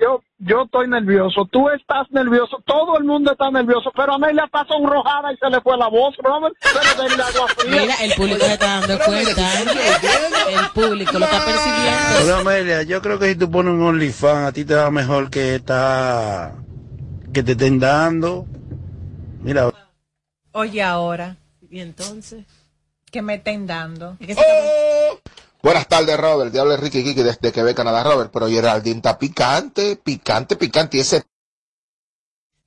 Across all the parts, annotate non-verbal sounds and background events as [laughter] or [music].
yo, yo estoy nervioso, tú estás nervioso, todo el mundo está nervioso, pero Amelia está sonrojada y se le fue la voz, Robert, pero denle agua fría. [laughs] Mira, el público se está dando cuenta. El público lo está percibiendo. Pero Amelia, yo creo que si tú pones un OnlyFans, a ti te va mejor que esta, que te estén dando. Mira, Oye, ahora, Y entonces. que me estén dando. ¡Oh! Buenas tardes, Robert. Te habla Ricky Kiki desde Quebec, Canadá, Robert. Pero Geraldine está picante, picante, picante. Y ese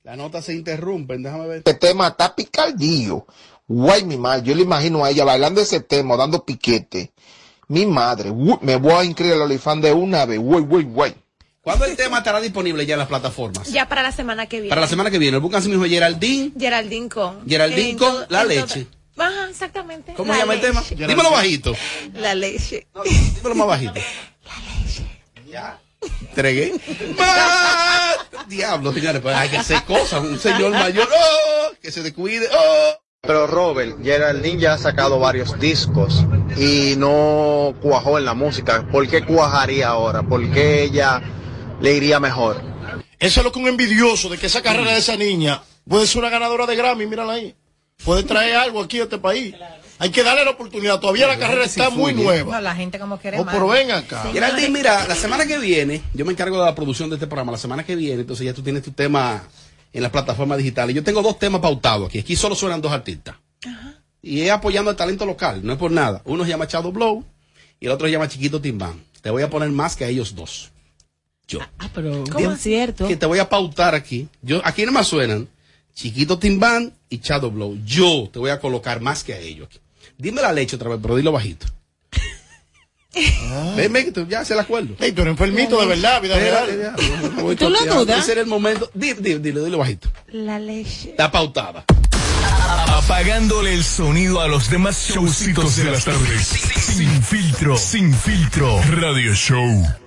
la nota se interrumpe, déjame ver. tema está picardío. Guay, mi madre. Yo le imagino a ella bailando ese tema, dando piquete. Mi madre. Uy, me voy a inscribir al olifán de una vez. Guay, guay, guay. ¿Cuándo el tema estará disponible ya en las plataformas? Ya para la semana que viene. Para la semana que viene. Buscan así mismo Geraldine. Geraldine con. Geraldine con la leche. Ajá, exactamente. ¿Cómo La se llama el tema? leche. Dímelo bajito. La leche. Dímelo más bajito. Ya. Entregué. Diablo, señores, pues hay que hacer cosas. Un señor mayor, ¡oh! que se descuide. ¡oh! Pero Robert, Geraldine ya ha sacado varios discos y no cuajó en la música. ¿Por qué cuajaría ahora? ¿Por qué ella le iría mejor? Eso es lo que un envidioso de que esa carrera de esa niña puede ser una ganadora de Grammy, mírala ahí. Puede traer algo aquí a este país. Hay que darle la oportunidad. Todavía la carrera está muy nueva. No, la gente como quiere Oh, más. pero ven acá. Geraldine, mira, la semana que viene, yo me encargo de la producción de este programa. La semana que viene, entonces ya tú tienes tu tema en las plataformas digitales. Yo tengo dos temas pautados aquí. Aquí solo suenan dos artistas. Y es apoyando el talento local, no es por nada. Uno se llama Shadow Blow y el otro se llama Chiquito Timbán. Te voy a poner más que a ellos dos. Yo. Ah, pero Bien, es cierto. Que te voy a pautar aquí. Yo, aquí nada más suenan Chiquito Timbán y Shadow Blow. Yo te voy a colocar más que a ellos aquí. Dime la leche otra vez, pero dilo bajito. Ven, ven, que tú ya se la acuerdo. Ey, tú eres enfermito de verdad, vida real. ¿Tú lo dudas? Ese era el momento. Dilo, dilo, dilo, dilo bajito. La leche. Está pautada. Apagándole el sonido a los demás showcitos de las tardes. Sin filtro, sin filtro. Radio Show.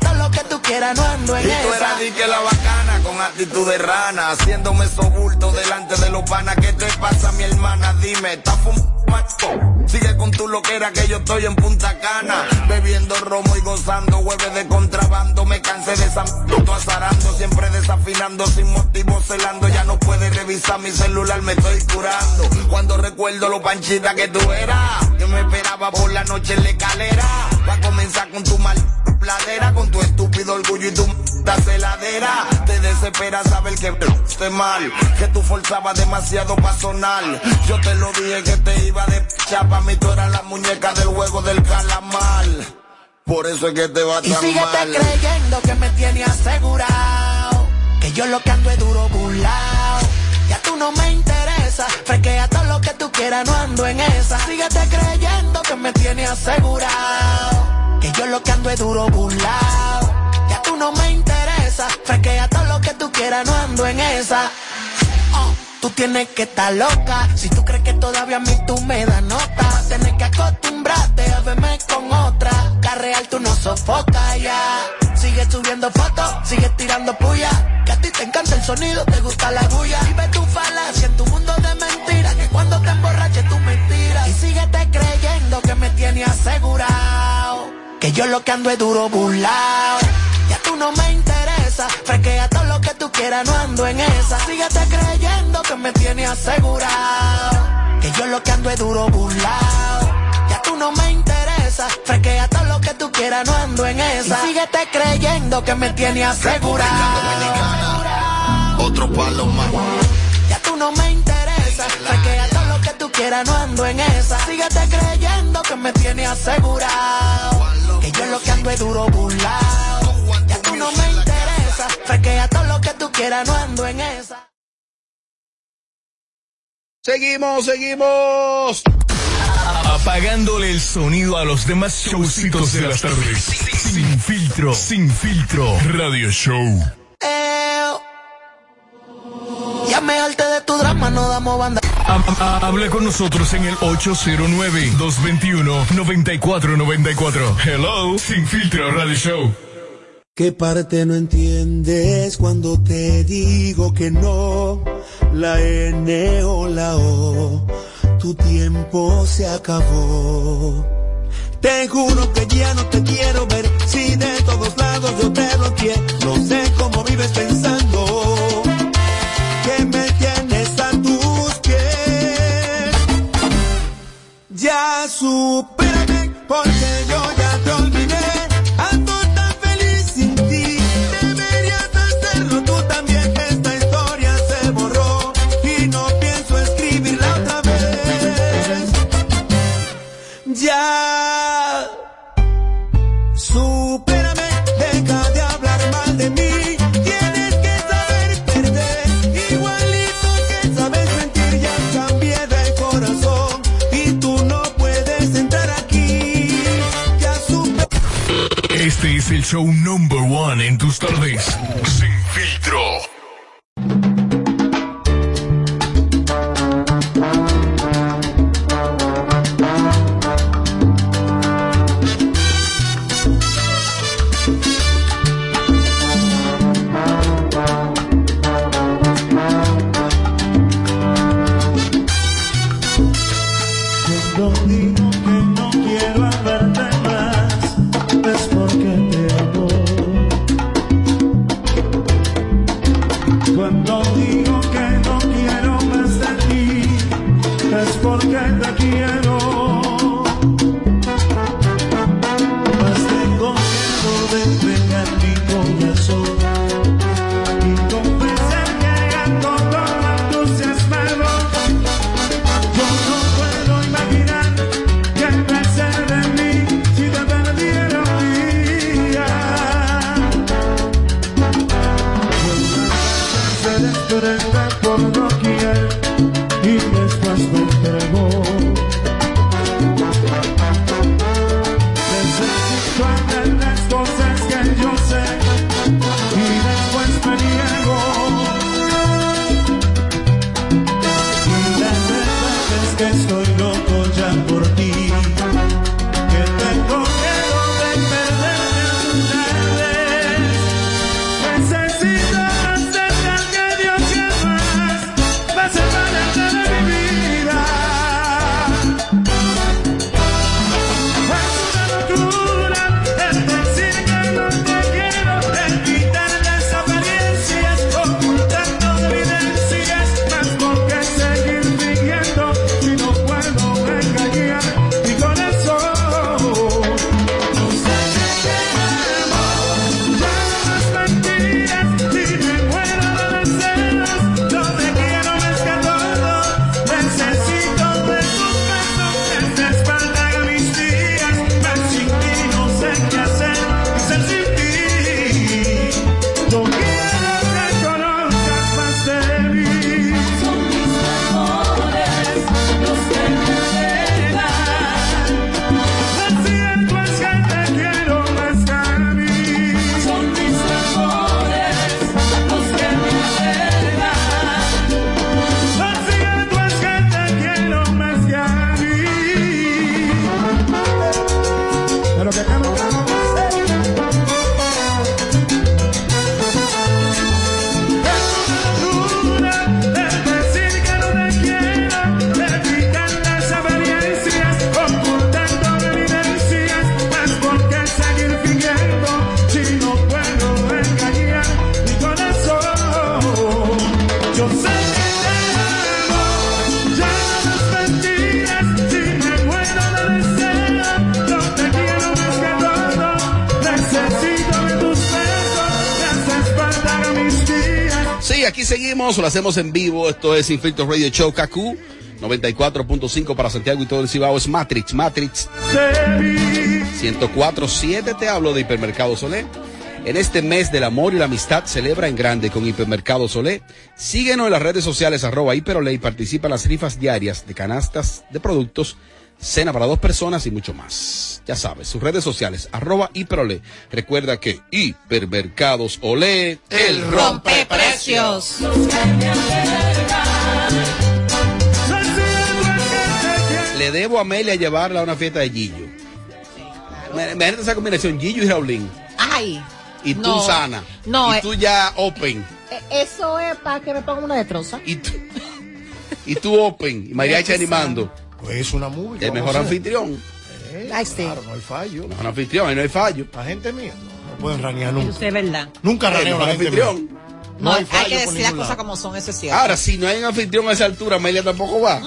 lo que tú quieras, no ando en Y tú esa. eras di que la bacana con actitud de rana, haciéndome sobulto delante de los panas. ¿Qué te pasa, mi hermana? Dime, ¿estás fumando? Sigue con tu loquera que yo estoy en Punta Cana, bebiendo romo y gozando, hueves de contrabando. Me cansé de esa azarando, siempre desafinando, sin motivo celando. Ya no puedes revisar mi celular, me estoy curando. Cuando recuerdo lo panchita que tú eras, que me esperaba por la noche en la escalera. Va a comenzar con tu mal pladera, con tu estúpido orgullo y tu m- celadera. Te desespera saber que esté mal, que tú forzabas demasiado pa' sonar. Yo te lo dije que te iba de chapa, mí tú eras la muñeca del juego del calamar. Por eso es que te va Y tan síguete mal. creyendo que me tiene asegurado. Que yo lo que ando es duro burlao. Ya tú no me interesa. Fresquea todo lo que tú quieras, no ando en esa. Síguete creyendo que me tiene asegurado. Que yo lo que ando es duro burlao. Ya tú no me interesa. Fresquea todo lo que tú quieras, no ando en esa. Oh, Tú tienes que estar loca. Si tú crees que todavía a mí tú me das nota, tienes que acostumbrarte a verme con otra. La real tú no sofocas ya. Sigue subiendo fotos, sigue tirando puya. Que a ti te encanta el sonido, te gusta la bulla. Vive tu falacia en tu mundo de mentiras. Que cuando te emborraches tú mentiras. Y síguete creyendo que me tiene asegurado. Que yo lo que ando es duro burlao. Ya tú no me interesa. Fresquea todo lo que tú quieras, no ando en esa. Síguete creyendo que me tiene asegurado. Que yo lo que ando es duro burlao. Ya tú no me interesa. Fresquea todo lo que tú quieras, no ando en esa. Y síguete creyendo que me tiene asegurado. Otro palo más. Ya tú no me interesa. Fresquea todo lo que tú quieras, no ando en esa. Síguete creyendo que me tiene asegurado. Que yo lo que ando es duro burlao. Ya tú no me interesa. Fresquea todo lo que tú quieras, no ando en esa. Seguimos, seguimos. Apagándole el sonido a los demás showcitos de las tardes. Sin filtro, sin filtro. Radio Show. Eh. Ya me alte de tu drama, no damos banda. Habla con nosotros en el 809-221-9494. Hello, Sin Filtro Radio Show. ¿Qué parte no entiendes cuando te digo que no? La N o la O, tu tiempo se acabó. Te juro que ya no te quiero ver, si de todos lados yo te bloqueé, no sé cómo vives pensando supérame porque es el show number one en tus tardes. Sin filtro. lo hacemos en vivo. Esto es Infiltro Radio Show Kaku. 94.5 para Santiago y todo el Cibao es Matrix, Matrix. 104.7 te hablo de Hipermercado Solé. En este mes del amor y la amistad celebra en grande con Hipermercado Solé. Síguenos en las redes sociales arroba hiperolé y participa en las rifas diarias de canastas de productos, cena para dos personas y mucho más. Ya sabes, sus redes sociales arroba hiperolé. Recuerda que Hipermercados Olé, el rompe precios. Le debo a Amelia llevarla a una fiesta de Gillo. Imagínate esa combinación, Gillo y Raulín. Ay. Y tú sana. No, Y eh. tú ya open. Eh, Eso es para que me ponga una de troza. Y tú, y tú open. Y mariachi animando. Pues es una movie. El mejor anfitrión. Sí. Claro, no hay fallo. Mejor anfitrión, ahí no hay fallo. La gente mía no, no pueden ranear nunca. Eso es verdad. Nunca raneo la gente anfitrión. mía. No, No hay, hay que decir las cosas como son, eso es cierto. Ahora, si no hay un anfitrión a esa altura, Amelia tampoco va.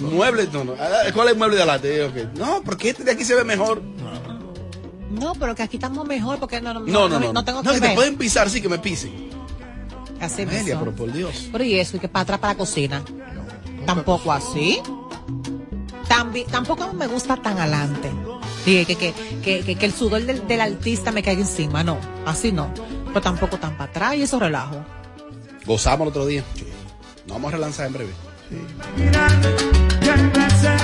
Mueble, no, no. Ah, ¿Cuál es el mueble de adelante? Ok. No, porque este de aquí se ve mejor. No, pero que aquí estamos mejor porque no, no, No, no, no. no tengo No, que que te pueden pisar, sí, que me pisen. Así Amelia, pero por Dios. Pero y eso, y que para atrás para la cocina. Tampoco así. Tambi- tampoco me gusta tan adelante. Sí, que, que, que, que, que el sudor del, del artista me caiga encima. No, así no. Pero tampoco tan para atrás y eso relajo. Gozamos el otro día. Nos vamos a relanzar en breve. ¿Qué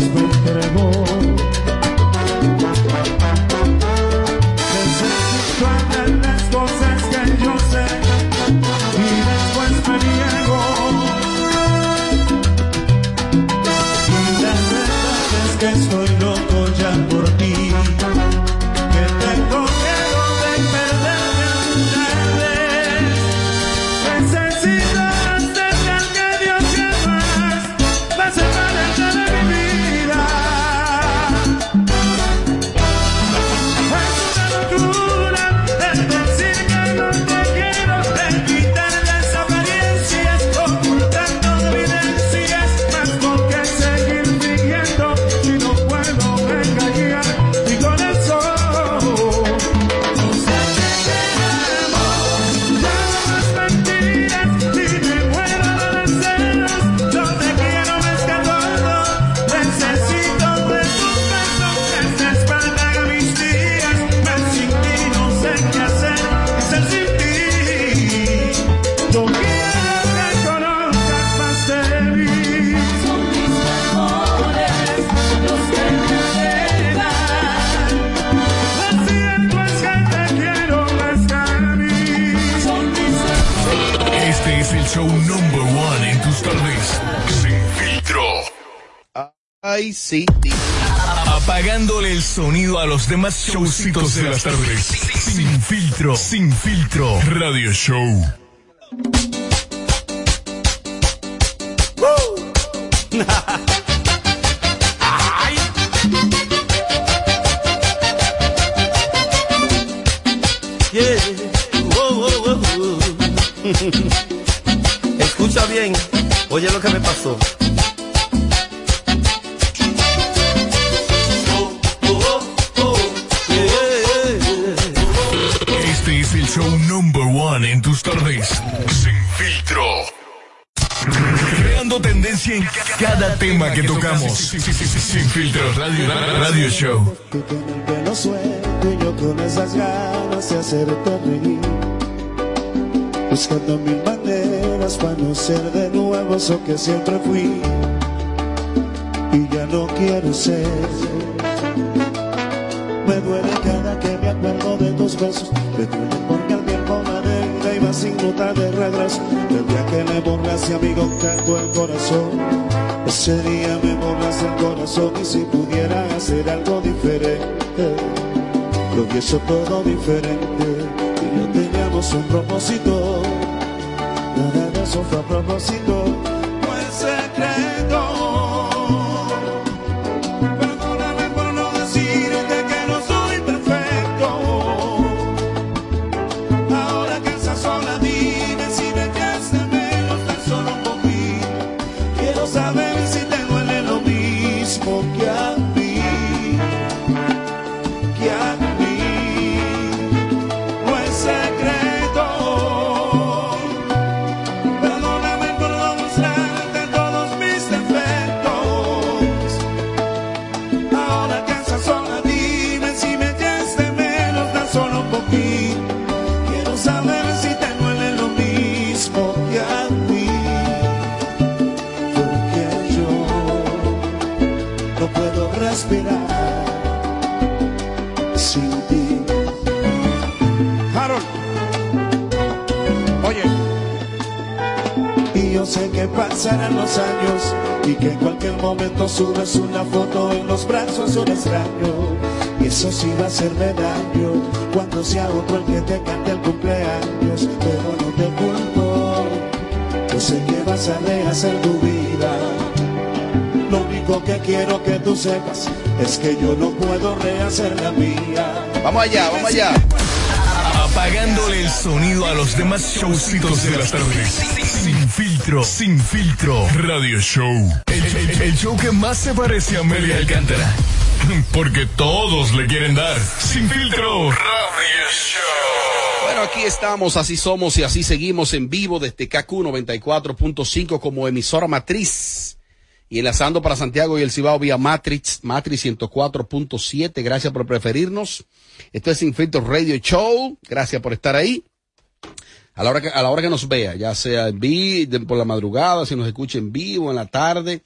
me entregó. Sí. Apagándole el sonido a los demás showcitos de las tardes. Sin filtro. Sin filtro. Radio Show. Que tocamos. Sin filtro. Radio, radio Show. que no suelto y yo con esas ganas de hacerte reír. Buscando mil maneras para no ser de nuevo eso que siempre fui. Y ya no quiero ser. Me duele cada que me acuerdo de tus besos. Me duele porque el tiempo la deuda iba sin notar de regreso. El día que le borraste, amigo, canto el corazón. Ese día me borraste el corazón y si pudiera hacer algo diferente, lo hubiese todo diferente. Y yo teníamos un propósito, nada de eso fue a propósito. Fue secreto. Yo sé que pasarán los años y que en cualquier momento subes una foto en los brazos de un extraño. Y eso sí va a hacerme daño cuando sea otro el que te cante el cumpleaños. Pero no te culpo, yo sé que vas a rehacer tu vida. Lo único que quiero que tú sepas es que yo no puedo rehacer la mía. Vamos allá, vamos allá. Apagándole el sonido a los demás showcitos de las tardes. Sin filtro. Radio Show. El show que más se parece a Amelia Alcántara. [laughs] Porque todos le quieren dar. Sin filtro. Radio Show. Bueno, aquí estamos, así somos y así seguimos en vivo desde KQ 94.5 como emisora matriz y enlazando para Santiago y el Cibao vía Matrix, Matrix 104.7. Gracias por preferirnos. Esto es Sin Filtro Radio Show. Gracias por estar ahí. A la hora que, a la hora que nos vea, ya sea en vivo, por la madrugada, si nos escucha en vivo, en la tarde.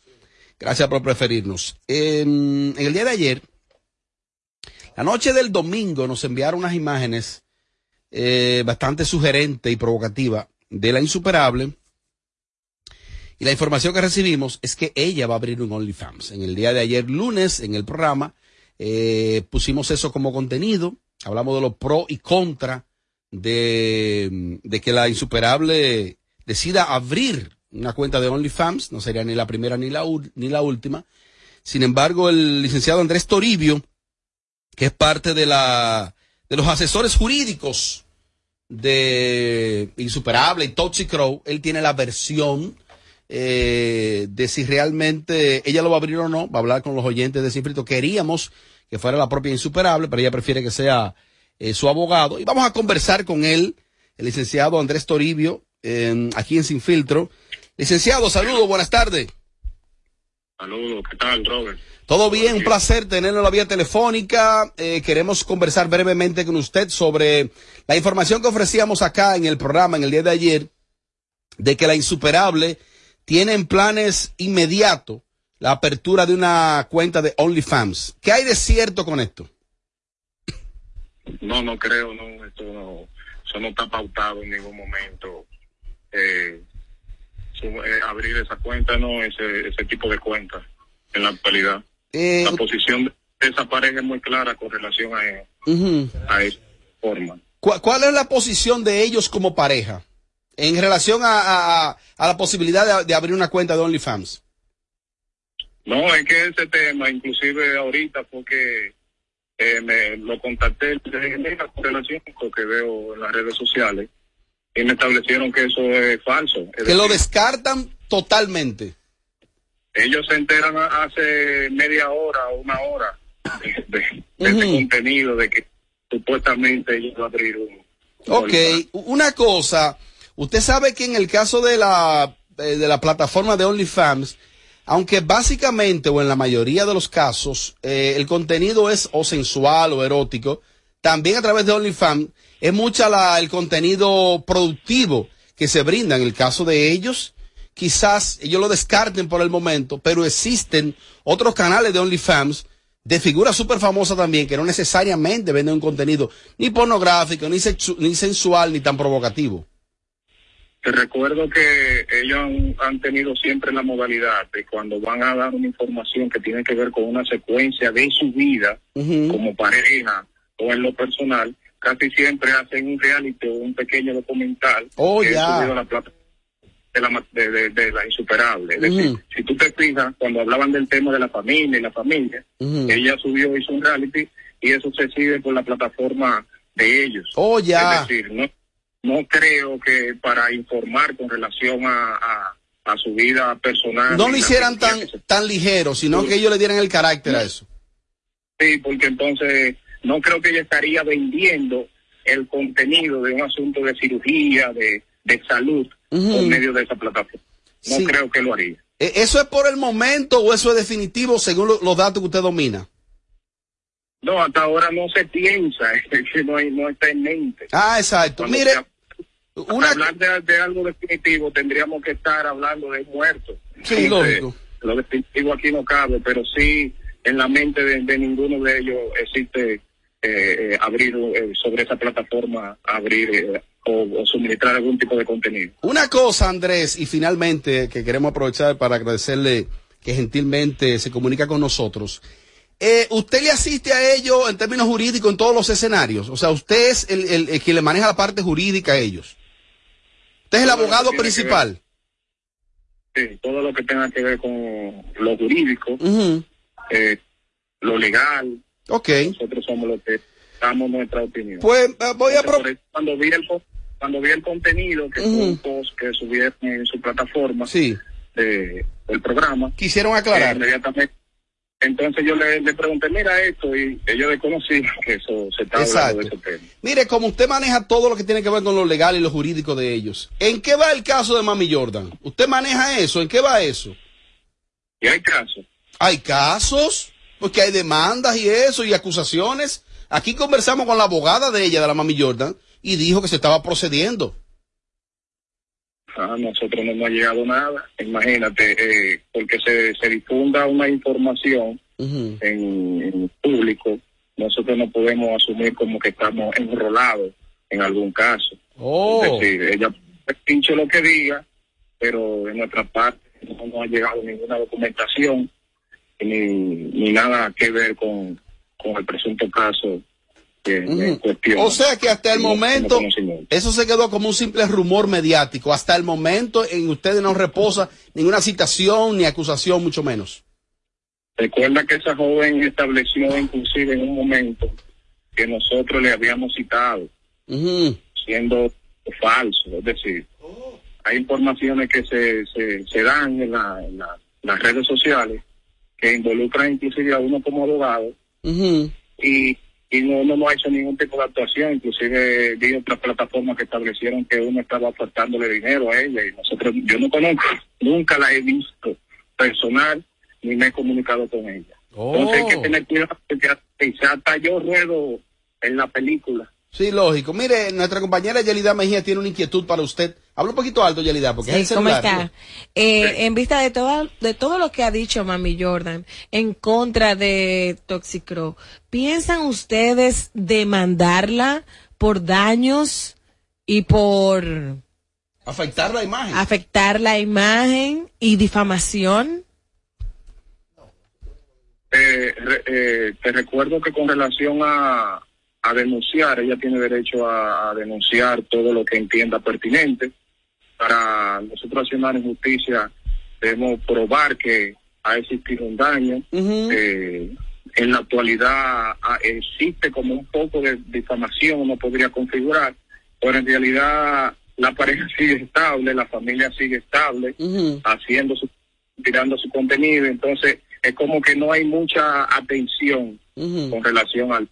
Gracias por preferirnos. En, el día de ayer, la noche del domingo, nos enviaron unas imágenes eh, bastante sugerente y provocativa de la insuperable. Y la información que recibimos es que ella va a abrir un OnlyFans. En el día de ayer, lunes, en el programa, eh, pusimos eso como contenido. Hablamos de los pro y contra de, que la insuperable decida abrir una cuenta de OnlyFans. No sería ni la primera ni la, ni la última. Sin embargo, el licenciado Andrés Toribio, que es parte de la, de los asesores jurídicos de Insuperable y Toxic Crow, él tiene la versión eh, de si realmente ella lo va a abrir o no, va a hablar con los oyentes de Sinfrito. Queríamos que fuera la propia Insuperable, pero ella prefiere que sea eh, su abogado. Y vamos a conversar con él, el licenciado Andrés Toribio, aquí en Sin Filtro. Licenciado, saludos, buenas tardes. Saludos, ¿qué tal, Robert? Todo bien, un placer tenerlo en la vía telefónica. Eh, queremos conversar brevemente con usted sobre la información que ofrecíamos acá en el programa en el día de ayer, de que la insuperable tiene en planes inmediato la apertura de una cuenta de OnlyFans. ¿Qué hay de cierto con esto? No, no creo, no, esto no, eso no está pautado en ningún momento. Eh, su- eh, abrir esa cuenta, no, ese, ese tipo de cuenta en la actualidad. Eh, La posición de esa pareja es muy clara con relación a, Ujú. a esa forma. ¿Cuál, cuál es la posición de ellos como pareja en relación a, a- a- a la posibilidad de, de abrir una cuenta de OnlyFans? No, es que ese tema, inclusive ahorita, porque eh, me lo contacté correlación con lo que veo en las redes sociales y me establecieron que eso es falso. Es Que lo descartan totalmente. ellos se enteran hace media hora o una hora de, de- de este contenido de que supuestamente ellos van a abrir un... Ok, una cosa, usted sabe que en el caso de la, eh, de la plataforma de OnlyFans, aunque básicamente o en la mayoría de los casos eh, el contenido es o sensual o erótico, también a través de OnlyFans es mucha la, el contenido productivo que se brinda. En el caso de ellos, quizás ellos lo descarten por el momento, pero existen otros canales de OnlyFans de figuras súper famosas también que no necesariamente venden un contenido ni pornográfico, ni, ni sensual, ni tan provocativo. Te recuerdo que ellos han, han tenido siempre la modalidad de cuando van a dar una información que tiene que ver con una secuencia de su vida como pareja o en lo personal, casi siempre hacen un reality o un pequeño documental Oh, que ya. subido a la plata de la, ma- de, de- de la insuperable. Es decir, si tú te fijas, cuando hablaban del tema de la familia y la familia, ella subió, hizo un reality y eso se sigue por la plataforma de ellos. Oh, ya. Es decir, no, no creo que para informar con relación a, a, a su vida personal. No lo hicieran tan, se- tan ligero, sino que ellos le dieran el carácter a eso. Sí, porque entonces no creo que ella estaría vendiendo el contenido de un asunto de cirugía, de, de salud, por medio de esa plataforma. No Sí. creo que lo haría. ¿E- ¿Eso es por el momento o eso es definitivo según lo- los datos que usted domina? No, hasta ahora no se piensa, [laughs] no, hay- no está en mente. Ah, exacto. Cuando Mire, se- hablar de, de algo definitivo tendríamos que estar hablando de muertos. Sí, lógico. Lo definitivo aquí no cabe, pero sí en la mente de, de ninguno de ellos existe eh, eh, abrir eh, sobre esa plataforma, abrir eh, o, o suministrar algún tipo de contenido. Una cosa, Andrés, y finalmente, que queremos aprovechar para agradecerle que gentilmente se comunica con nosotros. Eh, ¿Usted le asiste a ellos en términos jurídicos en todos los escenarios? O sea, usted es el, el- el que le maneja la parte jurídica a ellos. Usted es el Todo abogado principal. Sí, todo lo que tenga que ver con lo jurídico, eh, lo legal. Ok. Nosotros somos los que damos nuestra opinión. Pues eh, voy a... Entonces, cuando vi el cuando vi el contenido que post que subieron en su plataforma de- del programa Quisieron aclarar. eh, inmediatamente entonces yo le, le pregunté mira esto y ellos desconocían [laughs] que eso se estaba hablando de ese tema Mire, como usted maneja todo lo que tiene que ver con lo legal y lo jurídico de ellos, ¿en qué va el caso de Mami Jordan? ¿Usted maneja eso? ¿En qué va eso? y hay casos Hay casos, porque hay demandas y eso, y acusaciones. Aquí conversamos con la abogada de ella, de la Mami Jordan, y dijo que se estaba procediendo. A nosotros no nos ha llegado nada. Imagínate eh, porque se, se difunda una información en, en público nosotros no podemos asumir como que estamos enrolados en algún caso. Oh. Es decir, ella pinche lo que diga, pero de nuestra parte no nos ha llegado ninguna documentación ni, ni nada que ver con, con el presunto caso que cuestión. O sea que hasta el momento, eso se quedó como un simple rumor mediático. Hasta el momento en ustedes no reposa ninguna citación ni acusación, mucho menos. Recuerda que esa joven estableció inclusive en un momento que nosotros le habíamos citado, siendo falso, es decir, hay informaciones que se, se, se dan en, la- en la- las redes sociales que involucran inclusive a uno como abogado y, y no, no hemos hecho ningún tipo de actuación, inclusive vi otras plataformas que establecieron que uno estaba faltándole dinero a ella y nosotros, yo no conozco, nunca la he visto personal ni me he comunicado con ella. Entonces hay que tener cuidado porque quizás hasta yo ruedo en la película. Sí, lógico. Mire, nuestra compañera Yelida Mejía tiene una inquietud para usted. Habla un poquito alto, Yelida, porque es el Sí, ¿cómo celular. está? Eh, en vista de todo, de todo lo que ha dicho Mami Jordan en contra de Toxicro, ¿piensan ustedes demandarla por daños y por Afectar la imagen. afectar la imagen y difamación? Eh, re- eh, te recuerdo que con relación a, a denunciar, ella tiene derecho a, a denunciar todo lo que entienda pertinente. Para nosotros accionar en justicia debemos probar que ha existido un daño. Eh, en la actualidad ah, existe como un poco de difamación, uno podría configurar, pero en realidad la pareja [laughs] sigue estable, la familia sigue estable, haciendo su, tirando su contenido, entonces es como que no hay mucha atención con relación al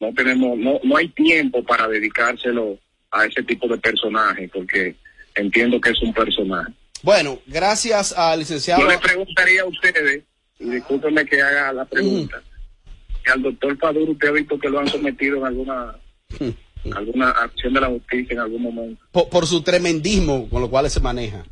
no tenemos no no hay tiempo para dedicárselo a ese tipo de personaje porque entiendo que es un personaje Bueno, gracias al licenciado. yo le preguntaría a ustedes y discúlpenme que haga la pregunta que al doctor Paduro usted ha visto que lo han sometido en alguna alguna acción de la justicia en algún momento Por, por su tremendismo con lo cual se maneja.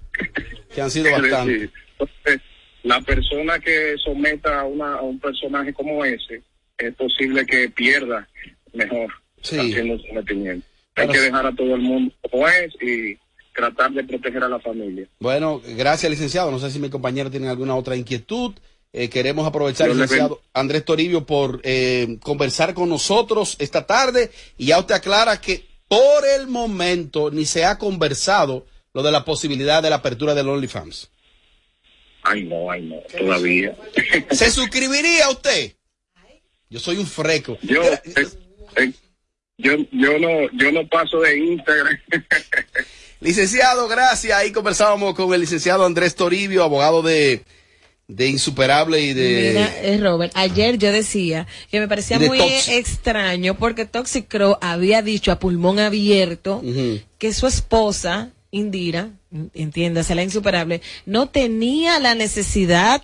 Que han sido [laughs] bastante. entonces, la persona que someta a, una, a un personaje como ese, es posible que pierda mejor haciendo un sometimiento. Hay Pero que dejar a todo el mundo como es y tratar de proteger a la familia. Bueno, gracias, licenciado. No sé si mi compañero tiene alguna otra inquietud. Eh, queremos aprovechar, licenciado Andrés Toribio, por eh, conversar con nosotros esta tarde. Y ya usted aclara que por el momento ni se ha conversado lo de la posibilidad de la apertura del OnlyFans. Ay, no, ay, no, todavía. ¿Se suscribiría usted? Yo soy un freco. Yo, eh, eh, yo, yo no, yo no paso de Instagram. [laughs] Licenciado, gracias. Ahí conversábamos con el licenciado Andrés Toribio, abogado de, de Insuperable y de... Mira, eh, Robert, ayer yo decía que me parecía muy Tox. extraño porque Toxic Crow había dicho a pulmón abierto que su esposa, Indira, entiéndase, la insuperable, no tenía la necesidad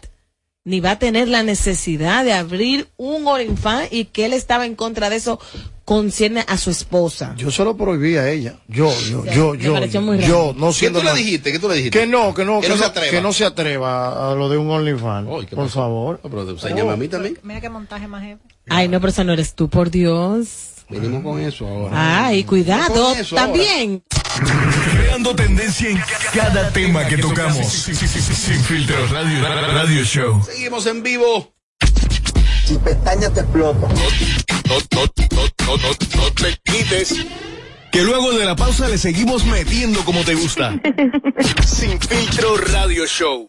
ni va a tener la necesidad de abrir un OnlyFans y que él estaba en contra de eso concierne a su esposa. Yo se lo prohibí a ella. Yo, yo, yo, yo. yo, no ¿Qué siendo tú le dijiste? ¿Qué tú le dijiste? Que no, que no, Que que, no no, se atreva. que no se atreva a lo de un OnlyFans. ¿qué por pasó? favor. Pero enséñame a mí también. Mira qué montaje más heavy. Ay, no, pero esa no eres tú, por Dios. Venimos con eso ahora. Ay, cuidado, también. Creando tendencia en cada tema que tocamos. Sin, filtro radio, radio show. Seguimos en vivo. Si pestaña te explota. No, no, no, no, no, no te quites. Que luego de la pausa le seguimos metiendo como te gusta. [laughs] Sin filtro radio show.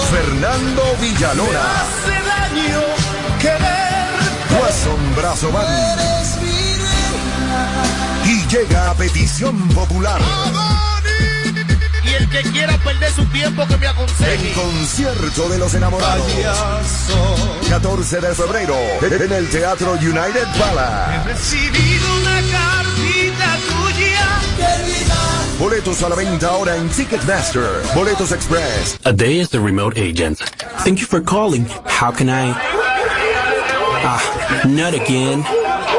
Fernando Villalona, Hace daño querer. Watson Brazo Band. Y llega a petición popular. Y el que quiera perder su tiempo que me aconseje. El concierto de los enamorados. 14 de febrero en el Teatro United Palace. Recibido una Boletos a la venta ahora en Ticketmaster. Boletos Express. A day as the remote agent. Thank you for calling. How can I? Ah, not again.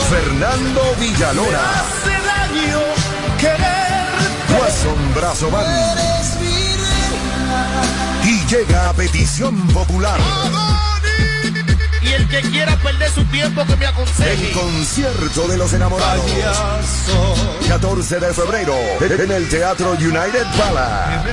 Fernando Villalona, Hace daño querer. Watson Brazo Band. Y llega a petición popular. Y el que quiera perder su tiempo que me aconseje. El concierto de los enamorados. 14 de febrero en el Teatro United Palace.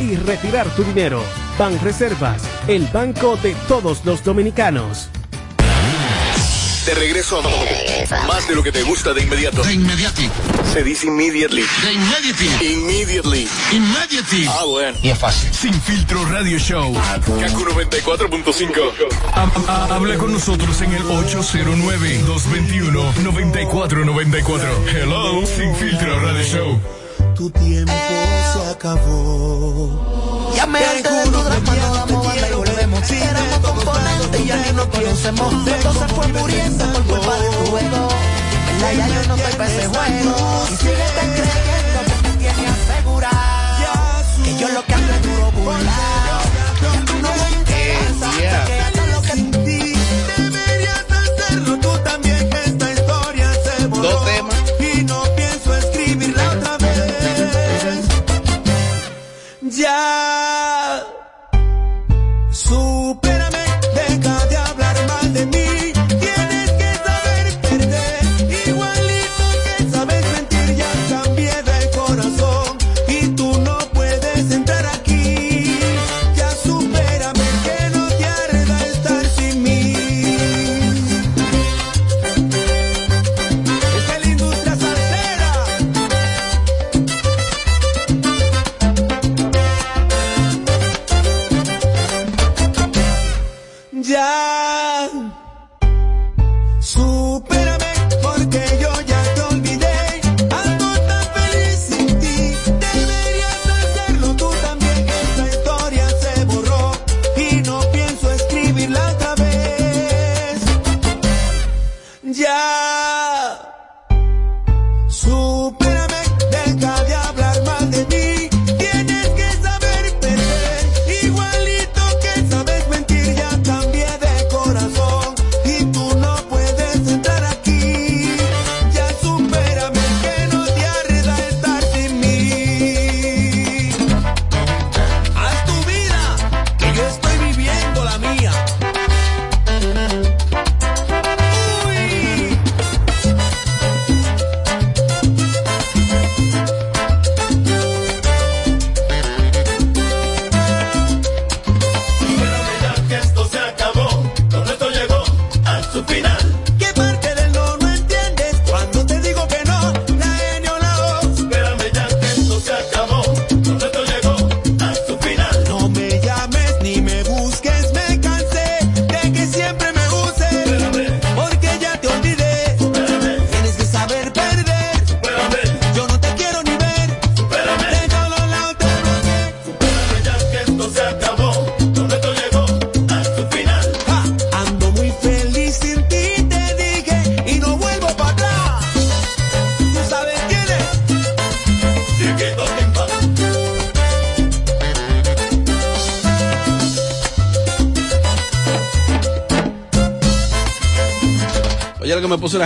y retirar tu dinero. Banreservas, el banco de todos los dominicanos. De regreso a más de lo que te gusta de inmediato. De inmediati. Se dice immediately. De immediately. Immediately. Immediately. Ah, bueno. Y es fácil. Sin filtro radio show. Kaku 94.5. Ha- ha- Habla con nosotros en el 809-221-9494. Hello. Sin filtro radio show. Tu tiempo se acabó. Ya me harté de tu drama, no damos banda y volvemos. Éramos componentes y ya ni nos conocemos. Todo se fue muriendo por culpa de tu ego. ¿Verdad? Ya yo no estoy para ese juego. Y síguete creyendo que me tienes asegurado. Que yo lo que ando es duro burlado. Ya tú no me interesa.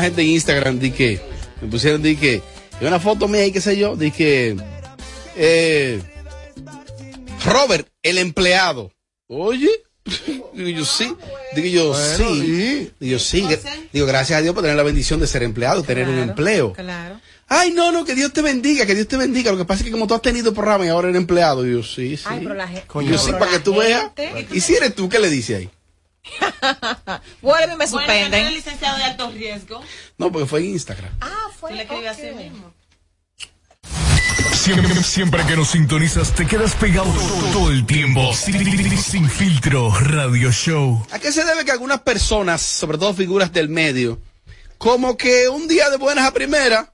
Gente en Instagram, di que, me pusieron, di que, una foto mía y qué sé yo, di que, eh, Robert, el empleado. Oye, [laughs] digo yo sí, digo yo Bueno, sí, digo yo sí, gra- digo gracias a Dios por tener la bendición de ser empleado, tener un empleo. Claro. Ay, no, no, que Dios te bendiga, que Dios te bendiga. Lo que pasa es que como tú has tenido programa y ahora eres empleado, digo sí, sí. Ay, pero la gente. Coño, sí, para que tú veas. Y si eres tú, ¿qué le dices ahí? [laughs] Vuelve y me Bueno, que no suspenden. licenciado de alto riesgo. No, porque fue en Instagram. Ah, fue. Le escribes así mismo. Siempre, siempre que nos sintonizas te quedas pegado todo el tiempo. Sin, sin filtro, radio show. ¿A qué se debe que algunas personas, sobre todo figuras del medio, como que un día de buenas a primeras,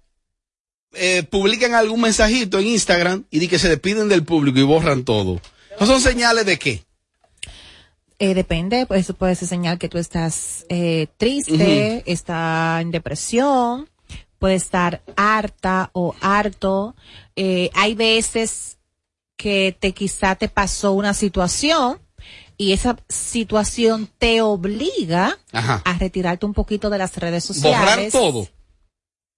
eh, publican algún mensajito en Instagram y di que se despiden del público y borran todo? ¿No son señales de qué? Eh, depende, pues eso puede ser señal que tú estás eh, triste, está en depresión, puede estar harta o harto. Eh, hay veces que te quizá te pasó una situación y esa situación te obliga Ajá. a retirarte un poquito de las redes sociales. Borrar todo.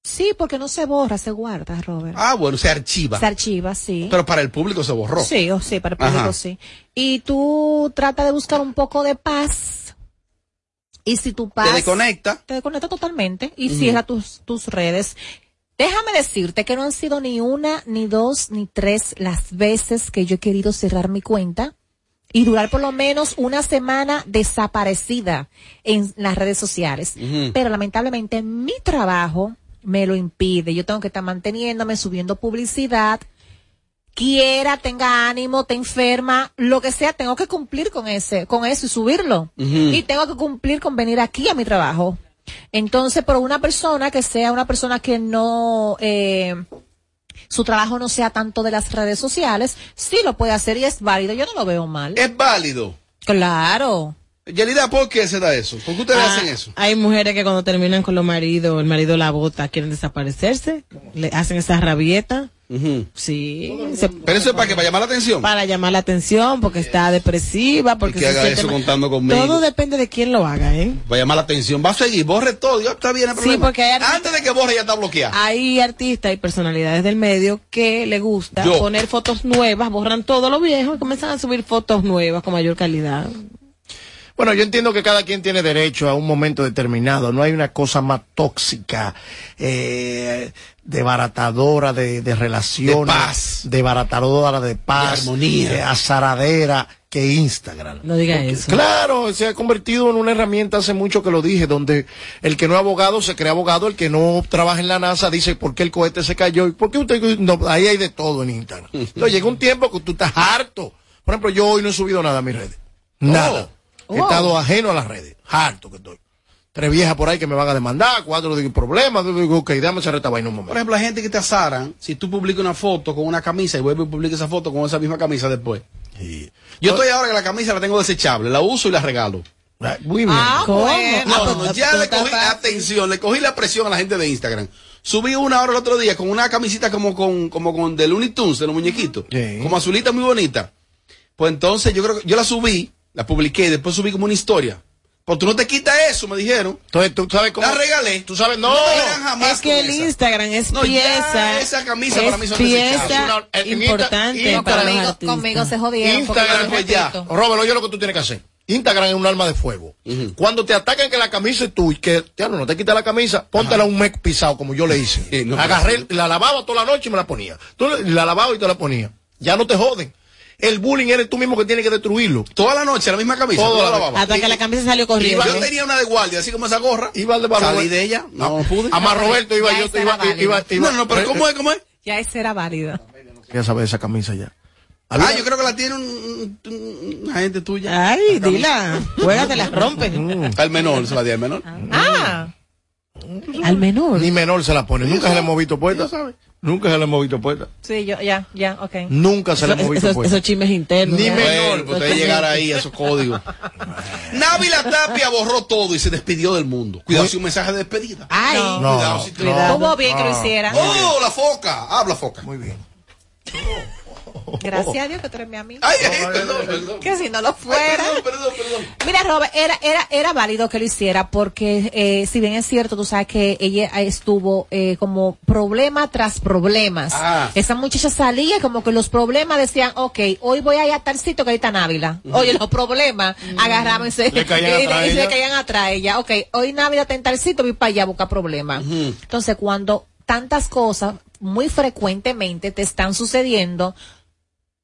Sí, porque no se borra, se guarda, Robert. Ah, bueno, se archiva. Se archiva, sí. Pero para el público se borró. Sí, o sí, para el público Ajá. sí. Y tú trata de buscar un poco de paz. Y si tu paz Te desconecta. te desconecta totalmente y cierra tus, tus redes. Déjame decirte que no han sido ni una, ni dos, ni tres las veces que yo he querido cerrar mi cuenta y durar por lo menos una semana desaparecida en las redes sociales. Pero lamentablemente mi trabajo me lo impide. Yo tengo que estar manteniéndome, subiendo publicidad, quiera, tenga ánimo, te enferma, lo que sea, tengo que cumplir con ese, con eso y subirlo. Y tengo que cumplir con venir aquí a mi trabajo. Entonces, por una persona que sea una persona que no, eh, su trabajo no sea tanto de las redes sociales, sí lo puede hacer y es válido. Yo no lo veo mal. Es válido. Claro. Yelida, ¿por qué se da eso? ¿Por qué ustedes Ah, hacen eso? Hay mujeres que cuando terminan con los maridos, el marido la bota, quieren desaparecerse, le hacen esa rabieta. Sí. se- Pero eso es para que para llamar la atención. para llamar la atención, porque está depresiva, porque Y que se haga eso mal. contando conmigo. Todo depende de quién lo haga, ¿eh? Va a llamar la atención. Va a seguir, borre todo. Ya está bien el Sí, porque hay artistas- Antes de que borre ya está bloqueado. Hay artistas y personalidades del medio que le gusta Yo. poner fotos nuevas, borran todo lo viejo y comienzan a subir fotos nuevas con mayor calidad. Bueno, yo entiendo que cada quien tiene derecho a un momento determinado. No hay una cosa más tóxica, eh, debaratadora de, de relaciones, De paz. debaratadora de paz, De armonía. eh, azaradera que Instagram. No diga Porque, eso. Claro, se ha convertido en una herramienta hace mucho que lo dije, donde el que no es abogado se cree abogado, el que no trabaja en la NASA dice por qué el cohete se cayó y por qué usted no, ahí hay de todo en Instagram. [laughs] Entonces llega un tiempo que tú estás harto. Por ejemplo, yo hoy no he subido nada a mis redes. Nada. He estado ajeno a las redes. Harto que estoy. Tres viejas por ahí que me van a demandar, cuatro de problemas. Digo, ok, dame esa reta vaina un momento. Por ejemplo, la gente que te azaran, si tú publicas una foto con una camisa y vuelves y publicas esa foto con esa misma camisa después. Yo estoy ahora que la camisa la tengo desechable, la uso y la regalo. Muy bien. Ah, ¿Cómo? No, Ah, no, pues, ya pues, le está cogí, atención, le cogí la presión a la gente de Instagram. Subí una hora el otro día con una camisita como con, como con de Looney Tunes, de los muñequitos. Como azulita muy bonita. Pues entonces yo creo que yo la subí, la publiqué y después subí como una historia. Pues tú no te quitas eso, me dijeron. Entonces tú sabes cómo. La regalé. Tú sabes, no. verán jamás Es que el esa. Instagram es No, ya pieza. esa camisa es para mí son pieza Insta- importante para los Conmigo, se jodieron. Instagram, yo pues ya. Robert, oye lo que tú tienes que hacer. Instagram es un arma de fuego. Cuando te atacan que la camisa es tuya, que ya no, no te quitas la camisa, póntela un mes pisado como yo le hice. no, Agarré, la lavaba toda la noche y me la ponía. Tú la lavaba y te la ponía. Ya no te joden. El bullying eres tú mismo que tienes que destruirlo. Toda la noche, la misma camisa. Toda la la- lavabas. Hasta que la camisa salió corriendo. Yo tenía una de guardia, así como esa gorra. Iba al de Salí Roberto. de ella. No, no pude. A más Roberto iba Ya yo. esa Iba, era iba, válida. iba- No, no, pero ¿cómo es? ¿Cómo es? Ya ese era válido. Ya sabes esa camisa ya. Ah, yo creo que la tiene un, un- una gente tuya. Ay, dila. Juégate, la rompe. [laughs] Al menor, se la di al menor. Ah. Al menor. Ni menor se la pone. Nunca se le hemos visto puesta. Nunca se le hemos visto puesta. Sí, yo, ya, ya, ok. Nunca se le hemos visto esos, puesta. esos chismes internos. Ni ya. menor. Bueno, pues llegar ahí a esos códigos. [laughs] Navi la Tapia borró todo y se despidió del mundo. Cuidado, si un mensaje de despedida. Ay, No, Cuidado, si. Estuvo bien que lo hiciera. ¡Oh, la foca! Habla, foca. Muy bien. Gracias a Dios que tú eres mi amigo. Ay, ay, perdón, perdón. Que si no lo fuera. Perdón, perdón, perdón. Mira, Robert, era, era, era válido que lo hiciera porque, eh, si bien es cierto, tú sabes que ella estuvo eh, como problema tras problemas. Ah. Esa muchacha salía y como que los problemas decían, ok, hoy voy a ir a tal sitio que ahí está Návila. Oye, los problemas agarraban y se, Le caían [laughs] y- atrás y a se ella. caían atrás a ella. Ok, hoy Návila está en tal sitio, voy para allá a buscar problemas. Entonces, cuando tantas cosas muy frecuentemente te están sucediendo,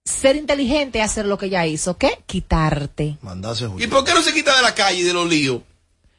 ser inteligente es hacer lo que ella hizo. ¿Qué? Quitarte. Mandase ¿Y por qué no se quita de la calle y de los líos?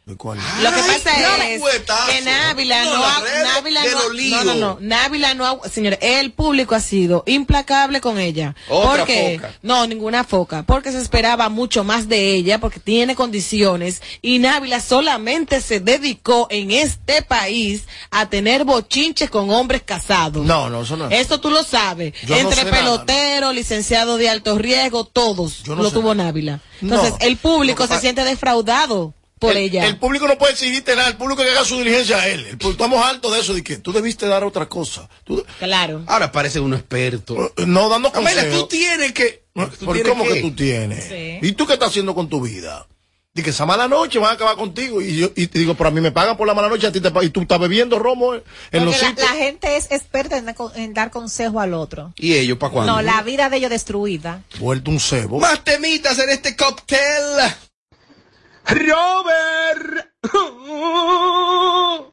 Lo que pasa Ay, es que Návila No, Návila no, no, no, no, Návila no, señores, el público ha sido implacable con ella. Otra porque, foca. no, ninguna foca, porque se esperaba mucho más de ella, porque tiene condiciones, y Návila solamente se dedicó en este país a tener bochinches con hombres casados. No, no, eso no es. Eso tú lo sabes. Yo no Entre sé nada. peloteros, licenciados de alto riesgo, todos lo tuvo Návila. Entonces, No. el público se siente defraudado por el, ella. el público no puede exigirte nada, el público que haga su diligencia a él. El estamos hartos de eso, de que tú debiste dar otra cosa. Tú- Claro. Ahora parece uno experto. no dando Amelia, consejos. tú tienes que. tú ¿Por tienes cómo que que- tú tienes? ¿Y tú qué estás haciendo con tu vida? Di que esa mala noche van a acabar contigo. Y yo y te digo, pero a mí me pagan por la mala noche a ti te y tú estás bebiendo romo en los la, sitios. la gente es experta en, en dar consejo al otro. ¿Y ellos para cuándo? No, la vida de ellos destruida. Vuelto un cebo. Más temitas en este cóctel. Robert. [laughs]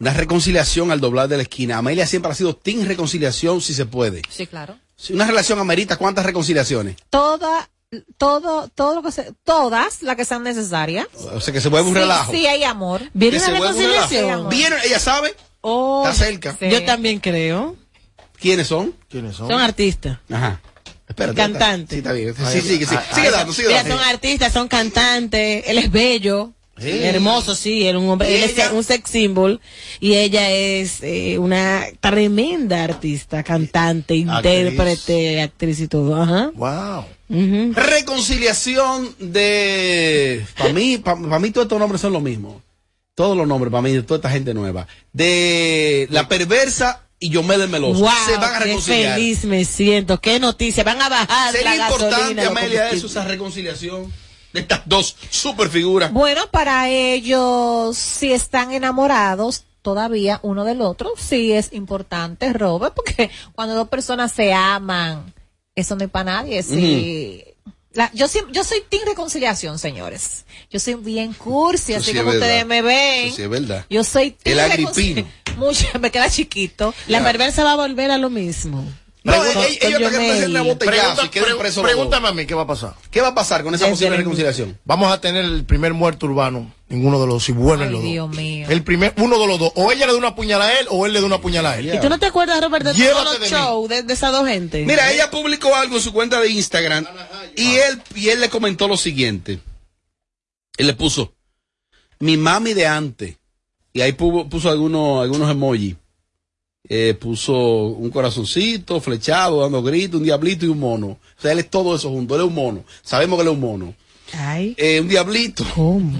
Una reconciliación al doblar de la esquina. Amelia siempre ha sido team reconciliación si se puede. Sí, claro. Si una relación amerita, ¿cuántas reconciliaciones? Toda, todo, todo lo que se, todas las que sean necesarias. O sea, que se vuelve un Sí, relajo. Sí, hay amor. ¿Viene una reconciliación? ¿Viene? ¿Ella sabe? Oh, Está cerca. Yo también creo. ¿Quiénes son? ¿Quiénes Son artistas. Ajá. Espérate. Cantantes. Sí, está bien. Sí, sigue, sí. ay, Sigue dando, sigue Mira, dando. son artistas, son cantantes. Él es bello. Sí. Hermoso, sí, él, es un hombre, ¿Y él es un sex symbol y ella es eh, una tremenda artista, cantante, intérprete, actriz y todo. Ajá. Wow. Reconciliación de. Para mí, para mí todos estos nombres son lo mismo. Todos los nombres, para mí, de toda esta gente nueva. De la perversa y Yomel el Meloso. Wow, se van a qué reconciliar. feliz me siento. Qué noticia. Van a bajar Sería la importante, Amelia, eso, esa reconciliación de estas dos super figuras. Bueno, para ellos, si están enamorados todavía uno del otro, sí es importante, Robert, porque cuando dos personas se aman, eso no es para nadie. Sí. La- yo, soy team reconciliación, señores. Yo soy bien cursi, así sí como ustedes me ven. Sí es verdad. Yo soy team El agripino. Mucho, [laughs] me queda chiquito. La perversa va a volver a lo mismo. No, ellos con ellos te Yomel. presenten a botellazo Pregunta- y queden pre- presos los dos. pregúntame a mí qué va a pasar. ¿Qué va a pasar con esa Desde posible el- reconciliación? Vamos a tener el primer muerto urbano. Ninguno de los, si vuelven Ay, los Dios dos. mío. El primer, uno de los dos. O ella le da una puñalada a él o él le da una puñalada a él. ¿Y tú no te acuerdas, Robert, de Llévate todos de los mí. shows de, de esas dos gente? Mira, ella publicó algo en su cuenta de Instagram y él, y él le comentó lo siguiente. Él le puso, mi mami de antes. Y ahí puso, puso algunos, algunos emojis. Eh, puso un corazoncito, flechado, dando gritos, un diablito y un mono. O sea, él es todo eso junto. Él es un mono. Sabemos que él es un mono. Ay. Eh, un diablito.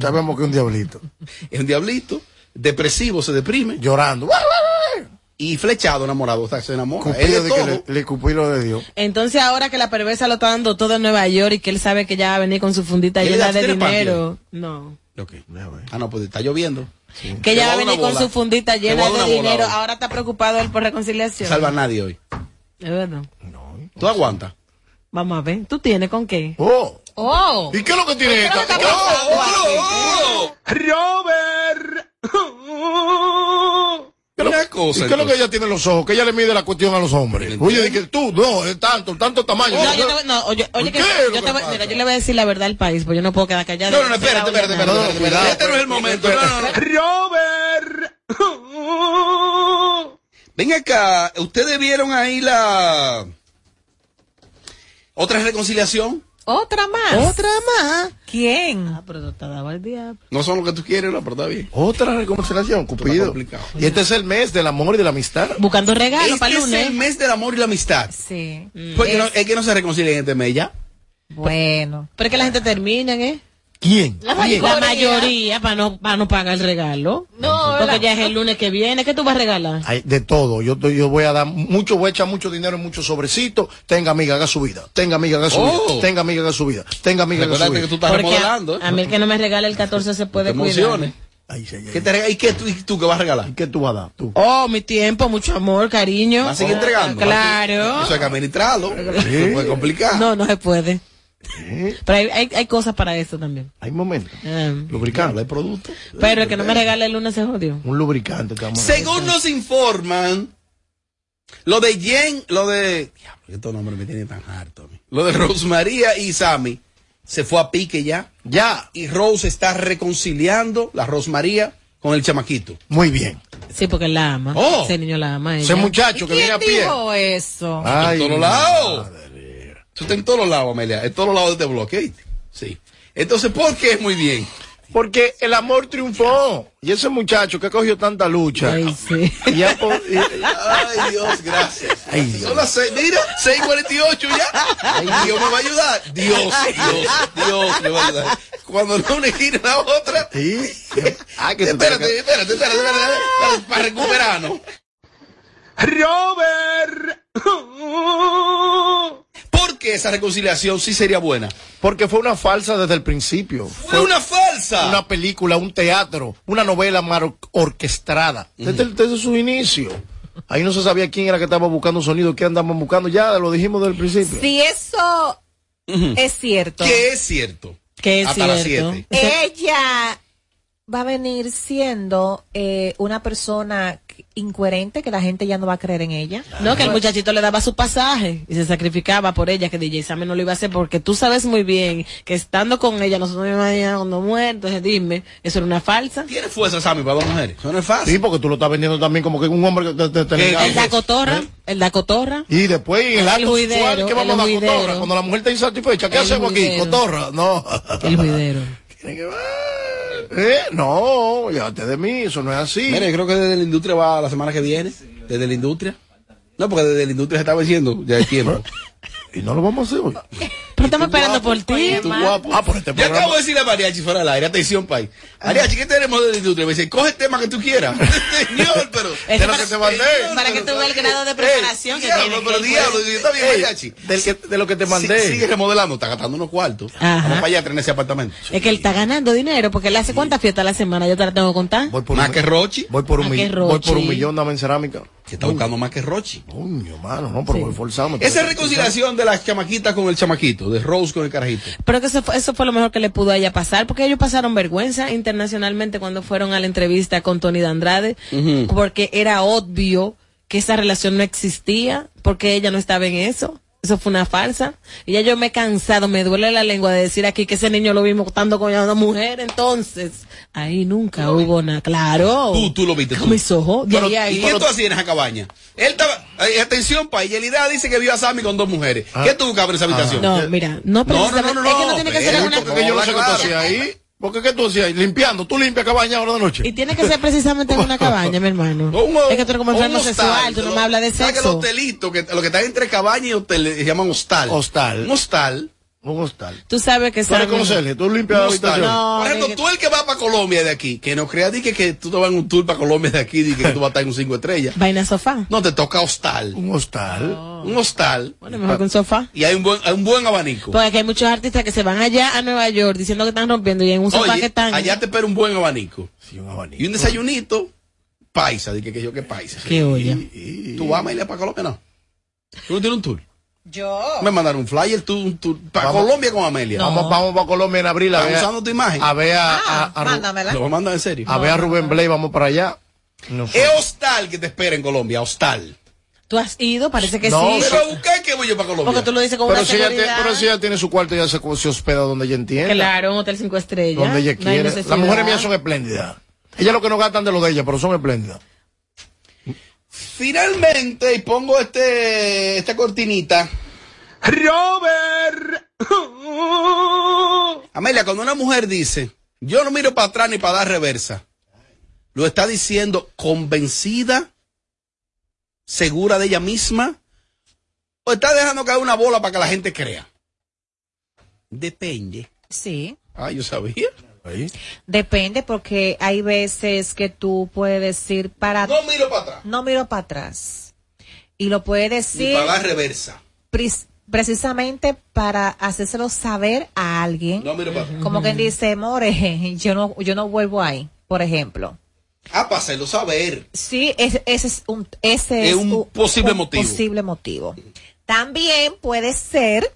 Sabemos que es un diablito. [laughs] Es un diablito. Depresivo, se deprime. Llorando. Y flechado, enamorado. O sea, se enamora. Él es de que le, le cupó y lo de Dios. Entonces ahora que la perversa lo está dando todo en Nueva York y que él sabe que ya va a venir con su fundita ¿Qué le llena de ¿Tiene dinero. No. Ah, no, pues está lloviendo. Que Te ya voy va a venir con su fundita llena de dinero. hoy. Ahora está preocupado él por reconciliación. Salva a nadie hoy. Es verdad. ¿Tú aguantas? Vamos a ver. ¿Tú tienes con qué? Oh. Oh. ¿Y qué es lo que tiene ¿Qué es lo esta? que está pasando aquí? Robert. [laughs] Una cosa. ¿Y qué es lo que ella tiene en los ojos? Que ella le mide la cuestión a los hombres. Oye, di que tú, no, es tanto, tanto tamaño. No, yo te voy- no, oye, oye, ¿Por que yo, te mira, yo le voy a decir la verdad al país, porque yo no puedo quedar callado. No, no, no, espérate, espérate, espérate. Espérate, este no es el momento. No, no, no. Robert. Ven acá, ¿ustedes vieron ahí la otra reconciliación? Otra más. Otra más. ¿Quién? Ah, pero te daba el diablo. No son lo que tú quieres, no, pero está bien. Otra reconciliación, Cupido. complicado. Y este es el mes del amor y de la amistad. Buscando regalos Este para el es lunes. el mes del amor y la amistad. Sí. Pues que no- es que no se reconcilian en este mes ya. Bueno. Pero es que la gente termina, ¿eh? ¿Quién? La, ¿Quién? mayoría para no, para no pagar el regalo. No, Porque la- ya es el lunes que viene. ¿Qué tú vas a regalar? De todo. Yo, yo voy a dar mucho, voy a echar mucho dinero en muchos sobrecitos. Tenga amiga, haga su vida. Tenga amiga, haga su Oh. vida. Tenga amiga, haga su vida. Tenga amiga, haga su vida. que tú estás Porque a, remodelando. ¿eh? a mí el que no me regala el 14 se puede cuidar. emociones. ¿Qué te ¿Y qué tú, y tú qué vas a regalar? ¿Qué tú vas a dar? Tú. Oh, mi tiempo, mucho amor, cariño. ¿Vas a seguir entregando? Claro. Eso hay que administrarlo. Se puede complicar. No, no se puede. Pero hay, hay, hay cosas para eso también. Hay momentos. Ah, Lubricante. Hay producto. pero el que no me regala el lunes se jodió. Un lubricante. te vamos a dar. Según nos informan, lo de Jen, lo de. Diablo, estos nombres me tienen tan harto. a mí. Lo de Rosmaría y Sammy se fue a pique ya. Ya. Y Rose está reconciliando, la Rosmaría, con el chamaquito. Muy bien. Sí, porque él la ama. Oh. Ese niño la ama. Ese muchacho que viene a pie. dijo eso? Ay, en todos lados. Eso está en todos lados, Amelia. En todos lados de este bloque. ¿oíste? Sí. Entonces, ¿por qué es muy bien? Porque el amor triunfó. Y ese muchacho que ha cogido tanta lucha. Ay, sí. [laughs] y ha y- Ay, Dios, gracias. Ay, Dios. Son las seis, mira, 6.48 ya. Ay, Dios me va a ayudar. Dios, Dios, Dios me va a ayudar. Cuando no una y la otra. Sí. [laughs] Ah, que Espérate, te- espérate, espérate, espérate, espérate, para recuperarnos. Robert. ¿Por qué esa reconciliación sí sería buena? Porque fue una falsa desde el principio. Fue una falsa. Una película, un teatro, una novela mar orquestada. Desde, desde su inicio. Ahí no se sabía quién era que estaba buscando sonido, qué andaban buscando. Ya lo dijimos desde el principio. Si eso es cierto, ¿Qué es cierto? Que es Hasta las cierto. siete. ella va a venir siendo eh, una persona incoherente que la gente ya no va a creer en ella. No, que el muchachito le daba su pasaje y se sacrificaba por ella, que DJ Sammy no lo iba a hacer porque tú sabes muy bien que estando con ella nosotros nos imaginamos entonces dime, eso era una falsa. Tiene fuerza, Sammy, para dos mujeres. Eso no es fácil. Sí, porque tú lo estás vendiendo también como que un hombre que te, te- te ¿Qué? negaba. El da cotorra, el da cotorra. Y después en el El acto juidero, sexual, ¿qué vamos a dar cotorra? Cuando la mujer está insatisfecha, ¿qué El hacemos aquí? Cotorra, no. El juidero. Tiene que. Eh, no, llévate de mí, eso no es así. Mira, yo creo que desde la industria va la semana que viene. Desde la industria. No, porque desde la industria se está venciendo ya el tiempo. [laughs] Y no lo vamos a hacer hoy. Pero estamos esperando por ti. Ah, por este Yo acabo de decirle a Mariachi fuera del aire, atención, país. Mariachi, ¿qué tenemos de industria? Me dice, coge el tema que tú quieras. [laughs] Señor, pero. Es De lo para- que te mandé. Señor, Para que tú veas el grado de Ey, preparación que diablo, tiene. Pero diablo, está bien, Mariachi. del que- de lo que te mandé. Sí, sigue remodelando, está gastando unos cuartos. Ajá. Vamos para allá a tener ese apartamento. Es que él está ganando dinero porque él hace cuántas fiestas a la semana, yo te la tengo que contar. Voy por Más un, que Rochi. voy por un, Más mi- que voy por un Rochi. millón dame en cerámica. Que está buscando más que Rochi. Coño, mano, no, pero Sí. voy forzado. Esa reconciliación de las chamaquitas con el chamaquito, de Rose con el carajito. Pero que eso fue, eso fue lo mejor que le pudo a ella pasar, porque ellos pasaron vergüenza internacionalmente cuando fueron a la entrevista con Tony de Andrade, porque era obvio que esa relación no existía, porque ella no estaba en eso. Eso fue una falsa. Y ya yo me he cansado, me duele la lengua de decir aquí que ese niño lo vimos estando con una mujer, entonces ahí nunca hubo nada. Claro. Tú, tú lo viste. Con tú. mis ojos. Pero, ahí ¿Y qué tú hacías en esa cabaña? Él estaba. eh, atención, pa, y Elida dice que vio a Sammy con dos mujeres. ¿Qué tú buscabas en esa habitación? No, mira, no No, no, no, no, es que no tiene que ser una. Porque yo no sé qué tú hacías ahí. Porque qué tú hacías? Limpiando. Tú limpias cabaña ahora de noche. Y tiene que ser precisamente en una [laughs] cabaña, mi hermano. [laughs] Un- es que tú eres como enfermo sexual, tú no me hablas de ¿sabes que sexo. los hotelitos, que, lo que está entre cabaña y hotel, se llaman hostal. Hostal. Un hostal. Un hostal. Tú sabes que Tú como Sergio, tú limpias la habitación. No, Por ejemplo, que- tú el que va para Colombia de aquí, que no creas di que, que tú te vas en un tour para Colombia de aquí, di que tú vas a estar en un cinco estrellas. Vaina sofá. No, te toca hostal. Un hostal. Un hostal. Bueno, mejor que un sofá. Y hay un buen, hay un buen abanico. Porque aquí hay muchos artistas que se van allá a Nueva York diciendo que están rompiendo y en un sofá Oye, que están. allá te espera un buen abanico. Sí, un abanico. Y un desayunito, paisa, di que, que yo que paisa. Qué olla. ¿Tú vas a ir para Colombia? No. ¿Tú no tienes un tour? Yo. Me mandaron un flyer, tú, tour para Vamos. Colombia con Amelia. Vamos, vamos para Colombia en abril a ¿Estás ver, usando tu imagen? a ver a, a, a Mándamela. Lo voy a mandar en serio. a ver a Rubén Blay, vamos para allá. No. Es hostal que te espera en Colombia, hostal. Tú has ido, parece que No, sí. Pero que voy yo para Colombia. Porque tú lo dices con Pero una si, ella tiene, pero si ella tiene su cuarto, ella se, se hospeda donde ella entienda. Claro, un hotel cinco estrellas. Donde ella quiere. Las mujeres mías son espléndidas. Ellas lo que no gastan de lo de ella, pero son espléndidas. Finalmente, y pongo este, esta cortinita. Robert. [laughs] Amelia, cuando una mujer dice, yo no miro para atrás ni para dar reversa, lo está diciendo convencida, segura de ella misma, o está dejando caer una bola para que la gente crea. Depende. Sí. Ah, yo sabía. Depende porque hay veces que tú puedes decir para... No miro para atrás. No miro para atrás. Y lo puedes decir para dar reversa. precisamente para hacérselo saber a alguien. No miro para atrás. Como quien dice, more, [laughs] yo no, yo no vuelvo ahí, por ejemplo. Ah, para hacerlo saber. Sí, ese, ese es un, ese Es es un posible motivo. posible motivo. También puede ser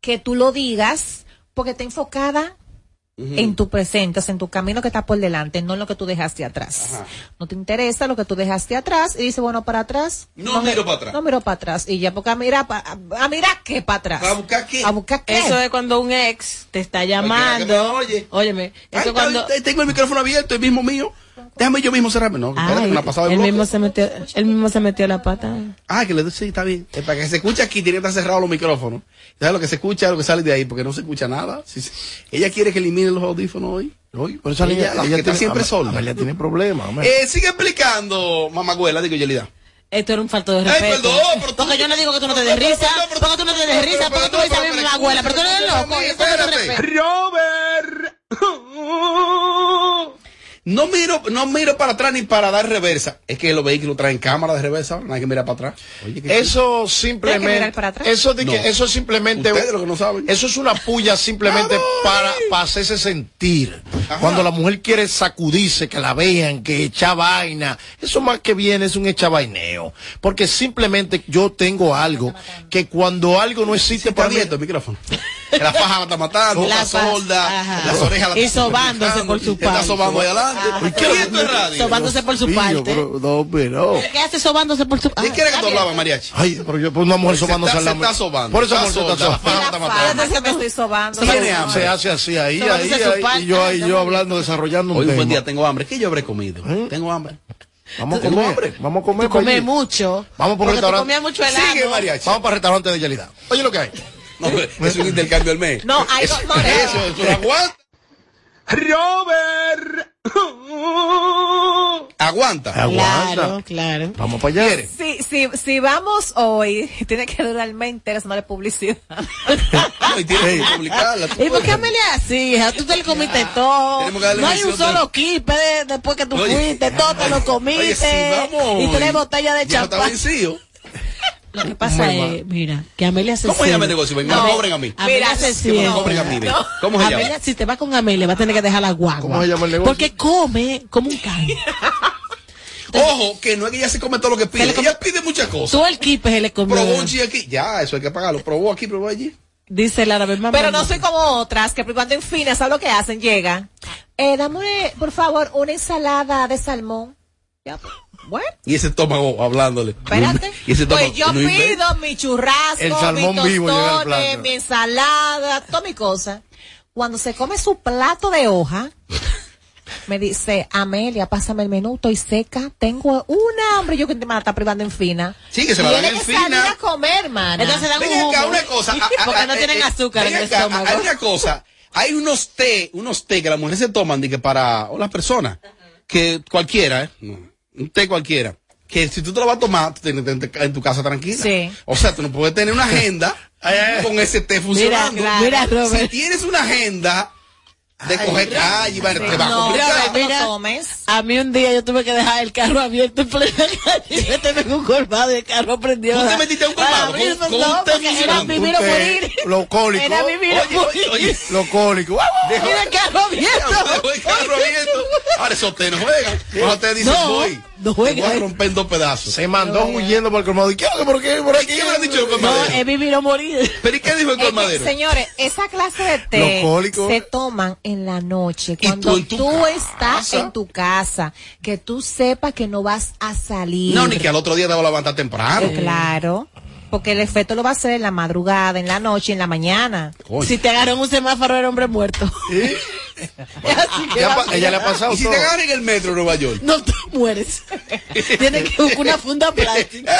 que tú lo digas porque está enfocada En tu presente, en tu camino que está por delante, no en lo que tú dejaste atrás. Ajá. No te interesa lo que tú dejaste atrás y dice, bueno, para atrás. No me- miro para atrás. No miro para atrás. Y ya, porque a mirar, pa- a, a mirar qué para atrás. ¿Para buscar qué? A buscar qué. Eso es cuando un ex te está llamando. oye. Óyeme, eso cuando... tengo el micrófono abierto, el mismo mío. Déjame yo mismo cerrarme. No, espérate, Ay, que me ha pasado el mismo se metió, él mismo se metió la pata. Ah, que le doy, sí, está bien. Eh, para que se escuche aquí, tiene que estar cerrado los micrófonos. ¿Sabes lo que se escucha, lo que sale de ahí? Porque no se escucha nada. Si se- ella quiere que elimine los audífonos hoy. Hoy, por eso ella, ella, la ella está tiene- siempre sola. Amelia tiene problemas. hombre. Eh, sigue explicando, mamagüela, digo Yelida. Esto era un falto de Ay, respeto. perdón, pero tú- porque yo no digo que tú no te des risa, porque tú no te des risa, porque tú dices a mi pero- abuela, pero tú no eres loco. Espérate, eso [laughs] no miro, no miro para atrás ni para dar reversa. Es que los vehículos traen cámara de reversa, no hay que mirar para atrás. Oye, ¿qué- Eso ¿Hay que simplemente, mirar para atrás? eso de que, No. eso simplemente, Ustedes lo que no saben. eso es una puya [laughs] simplemente para, para hacerse sentir. Ajá. Cuando la mujer quiere sacudirse, que la vean, que echa vaina, eso más que bien es un echa vaineo. Porque simplemente yo tengo algo que cuando algo no existe para mí, abierto el micrófono. La faja la está matando, La la solda, Ajá. las orejas la Y está sobándose por su Está parte. sobando ahí adelante. Ajá. ¿Y qué es esto es radio? Sobándose por su parte. pero- no, pero. ¿Qué hace sobándose por su ¿Qué quiere que tú hablabas, mariachi? Ay, pero yo, pues una mujer Se sobándose está- al lado se está sobando. Por eso Está se está sobando. faja está matando. Fíjate que me estoy sobando. Tiene hambre. Se hace así ahí, ahí, parte. y yo ahí, yo hablando, desarrollando un Hoy un buen tema. día tengo hambre. ¿Qué yo habré comido? Tengo hambre. Vamos a comer, hambre. vamos a comer. Allí. mucho. Vamos por tú restaurante. comías mucho helado. Sigue, mariachi. Vamos para el restaurante de Yelida. Oye lo que hay. No, es un intercambio al mes. No, no, no, no. eso, eso no aguanta. Robert. Aguanta. Aguanta. Claro, claro. Vamos para allá. Si, si, si vamos hoy, [laughs] tiene que durar el mes entero haciéndole publicidad. No, y tienes que publicarla. ¿Y por qué. Amelia así? Tú te lo comiste todo. No hay un solo kipe de- después que tú Oye. fuiste, todo te lo comiste. Oye, si vamos y tres botellas de champán. Lo que pasa es, mira, que Amelia se ¿Cómo se llama el negocio? Venga, No. me cobren a mí. Amelia Mira, se siente. cobren a mí. ¿Cómo se llama? Amelia, si te vas con Amelia, vas a tener que dejar la guagua. ¿Cómo se llama el negocio? Porque come como un can. [laughs] Ojo, que no es que ella se come todo lo que pide. Ella pide muchas cosas. Todo el kipe se le comió. Probó un aquí. Ya, eso hay que pagarlo. Probó aquí, probó allí. Dice árabe, mamá. Pero no soy como otras que cuando en fines, ¿sabes lo que hacen? Llega. Eh, dame, por favor, una ensalada de salmón. Ya, pues, bueno, Y ese estómago hablándole. espérate. Y ese estómago. Pues yo no pido mi churrasco, El salmón mi vivo al tostones, plato. mi ensalada, toda mi cosa. Cuando se come su plato de hoja, me dice, Amelia, pásame el menú, estoy seca, tengo una hambre, yo que te me la está privando en fina. Sí, que se la dan Tiene en que salir fina. a comer, mana. Entonces dan un acá, una cosa. [laughs] Porque no eh, tienen eh, azúcar en el acá, estómago. Hay una cosa. Hay unos té, unos té que las mujeres se toman de que para o las personas que cualquiera, ¿eh? No, un té cualquiera. Que si tú te lo vas a tomar, tú tienes en, en tu casa tranquila. Sí. O sea, tú no puedes tener una agenda [laughs] con ese té funcionando. Mira, mira, Robert. Si tienes una agenda de coger calle, bueno, te va a No, no Mira. A mí un día yo tuve que dejar el carro abierto en plena [laughs] calle y meterme en un colmado y el carro prendió. ¿Tú te metiste a un colmado Para abrir, con- con no, un porque era vivir o morir. Lo cólico. Era vivir o morir. oye. Lo cólico. Mira el carro abierto. [laughs] El carro abierto. Ahora esos té no juegan. Cuando te dicen voy, no te voy a romper en dos pedazos. Se mandó huyendo por el colmado. ¿Y qué? ¿Por qué? ¿Por aquí? ¿Qué me han dicho los No, colmaderos? es vivir o morir. ¿Pero y qué dijo el Es que, colmadero? señores, esa clase de té se toman en la noche. ¿Y Cuando tú en tu tú casa? estás en tu casa, que tú sepas que no vas a salir. No, ni que al otro día te va a levantar temprano. Eh, Claro. Porque el efecto lo va a hacer en la madrugada, en la noche, en la mañana. Coño. Si te agarran un semáforo, era hombre muerto. [laughs] Así que Ya va- pa- ella le ha pasado ¿Y si todo. te agarran en el metro de Nueva York? No te mueres. [laughs] Tienes que buscar una funda [laughs] plástica.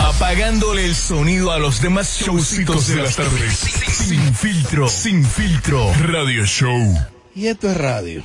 Apagándole el sonido a los demás showcitos de las tardes. Sin filtro, sin filtro. Radio Show. Y esto es radio.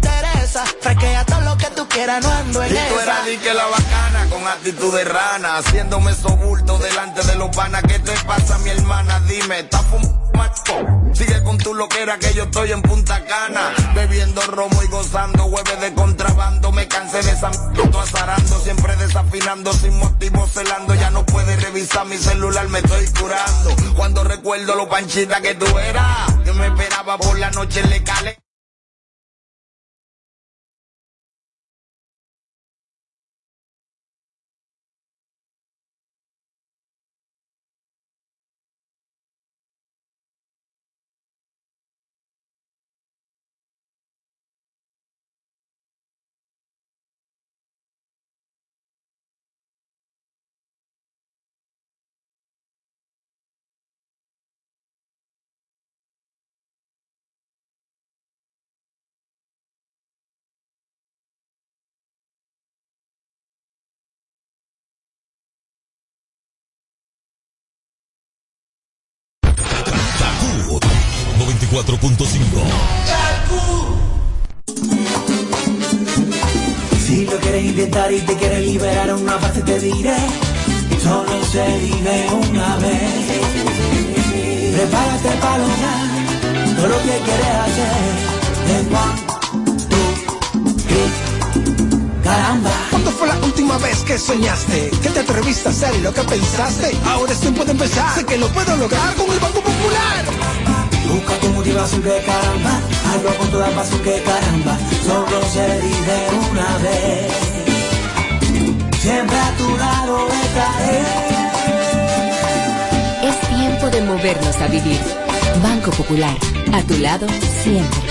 Fresquea todo lo que tú quieras, no ando en Y tú eras di que la bacana con actitud de rana, haciéndome sobulto delante de los panas. ¿Qué te pasa, mi hermana? Dime, ¿estás fumando? Sigue con tu loquera que yo estoy en Punta Cana, bebiendo romo y gozando hueves de contrabando. Me cansé de esa m- azarando, siempre desafinando, sin motivo celando. Ya no puedes revisar mi celular, me estoy curando. Cuando recuerdo lo panchita que tú eras, que me esperaba por la noche en le cale. 94.5. Si lo quieres intentar y te quieres liberar una parte te diré Solo se vive una vez Prepárate para lograr todo lo que quieres hacer En one, two, three, caramba ¿Cuándo fue la última vez que soñaste? ¿Que te atreviste a hacer lo que pensaste? Ahora es tiempo de empezar. Sé que lo puedo lograr con el Banco Popular. Busca tu motivación que caramba Hazlo con toda pasión que caramba Solo se vive una vez Siempre a tu lado estaré Es tiempo de movernos a vivir. Banco Popular, a tu lado siempre.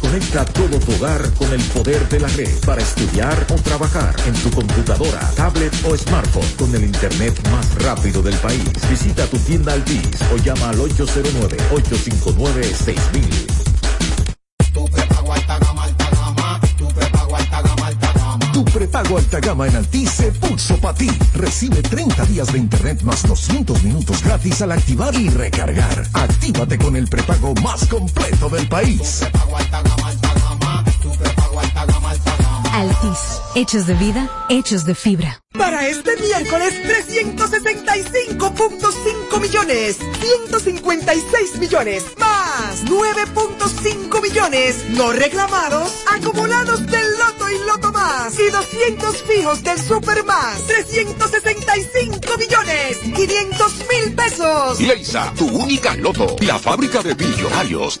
Conecta todo tu hogar con el poder de la red para estudiar o trabajar en tu computadora, tablet o smartphone con el internet más rápido del país. Visita tu tienda Altis o llama al 809-859-6000. Tu prepago alta gama en Altis se pulso para ti. Recibe 30 días de internet más 200 minutos gratis al activar y recargar. Actívate con el prepago más completo del país. Altis, hechos de vida, hechos de fibra. Para este miércoles, 365.5 millones, 156 millones, más 9.5 millones no reclamados, acumulados del Loto y Loto Más, y 200 fijos del Super Más, 365 millones, 500 mil pesos. Leisa, tu única loto, la fábrica de millonarios.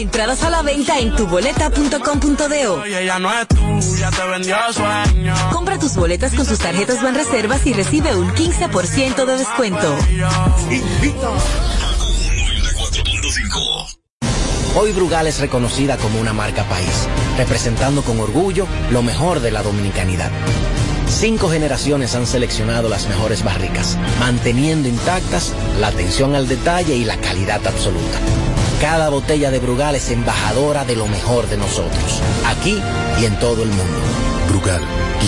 Entradas a la venta en tuboleta.com.do. Y ella no es tuya, te vendió sueño. Compra tus boletas con sus tarjetas Banreservas y recibe un 15% de descuento. Hoy Brugal es reconocida como una marca país, representando con orgullo lo mejor de la dominicanidad. Cinco generaciones han seleccionado las mejores barricas, manteniendo intactas la atención al detalle y la calidad absoluta. Cada botella de Brugal es embajadora de lo mejor de nosotros, aquí y en todo el mundo. Brugal,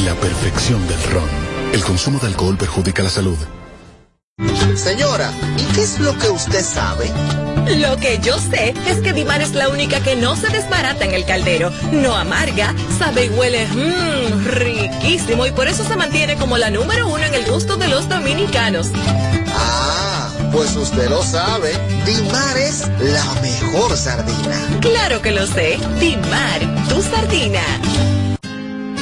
la perfección del ron. El consumo de alcohol perjudica la salud. Señora, ¿y qué es lo que usted sabe? Lo que yo sé es que Dimar es la única que no se desbarata en el caldero, no amarga, sabe y huele mmm, riquísimo y por eso se mantiene como la número uno en el gusto de los dominicanos. Pues usted lo sabe. Dimar es la mejor sardina. Claro que lo sé, Dimar, tu sardina.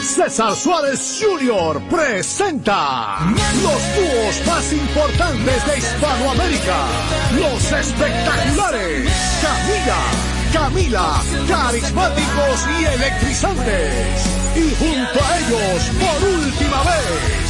César Suárez Jr. presenta los dúos más importantes de Hispanoamérica, los espectaculares Camila, Camila, carismáticos y electrizantes, y junto a ellos, por última vez,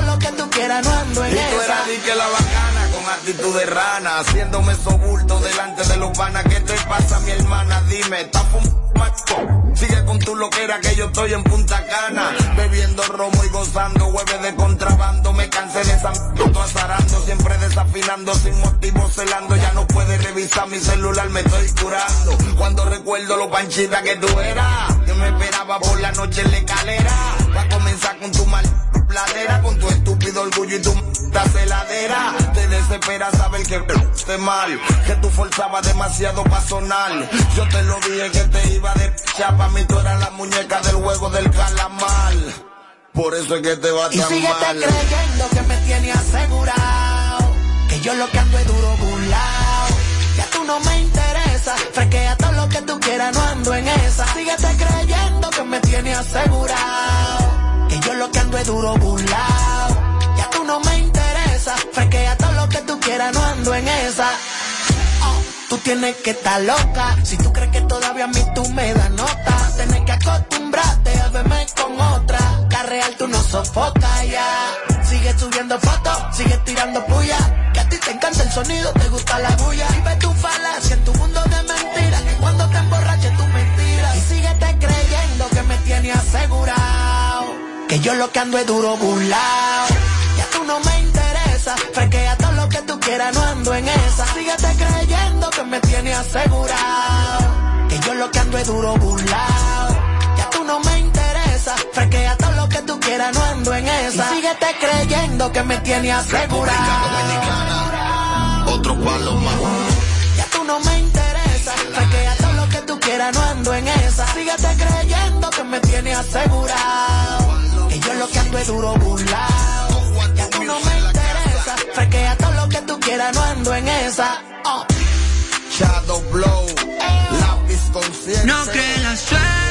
quieras, no ando en Y tú eras di que la bacana con actitud de rana, haciéndome sobulto delante de los panas. ¿Qué te pasa, mi hermana? Dime, ¿estás fumando? Sigue con tu loquera que yo estoy en Punta Cana, bebiendo romo y gozando, hueve de contrabando. Me cansé de esa azarando, siempre desafinando, sin motivo celando. Ya no puedes revisar mi celular, me estoy curando. Cuando recuerdo lo panchita que tú eras, que me esperaba por la noche en la escalera. A comenzar con tu mal pladera, con tu estúpido orgullo y tu m- celadera. Te desespera saber que esté mal, que tú forzabas demasiado para sonar. Yo te lo dije que te iba de chapa, mí tú eras la muñeca del juego del calamar. Por eso es que te va Y tan mal. creyendo que me tiene asegurado. Que yo lo que ando es duro burlao. Ya tú no me interesa. Frequea todo lo que tú quieras, no ando en esa. Síguete creyendo que me tiene asegurado. Que yo lo que ando es duro burlao. Ya tú no me interesa. Frequea todo lo que tú quieras, no ando en esa. Oh, Tú tienes que estar loca. Si tú crees que todavía a mí tú me das nota, tienes que acostumbrarte a verme con otra. La real tú no sofocas ya. Sigue subiendo fotos, sigue tirando puya. Encanta el sonido, te gusta la bulla. Vive tu falacia en tu mundo de mentiras. Que cuando te emborraches tú mentiras. Y síguete creyendo que me tiene asegurado. Que yo lo que ando es duro burlao. Ya tú no me interesa. Frequea todo lo que tú quieras, no ando en esa. Síguete creyendo que me tiene asegurado. Que yo lo que ando es duro burlao. Ya tú no me interesa. Frequea todo lo que tú quieras, no ando en esa. Y síguete creyendo que me tiene asegurado. Ya tú no me interesa. Frequea todo lo que tú quieras, no ando en esa. Síguete creyendo que me tiene asegurado. Que yo lo que ando es duro burlao. Ya tú no me interesa. Frequea todo lo que tú quieras, no ando en esa. Oh. Shadow Blow, lápiz consciente. No en la suerte.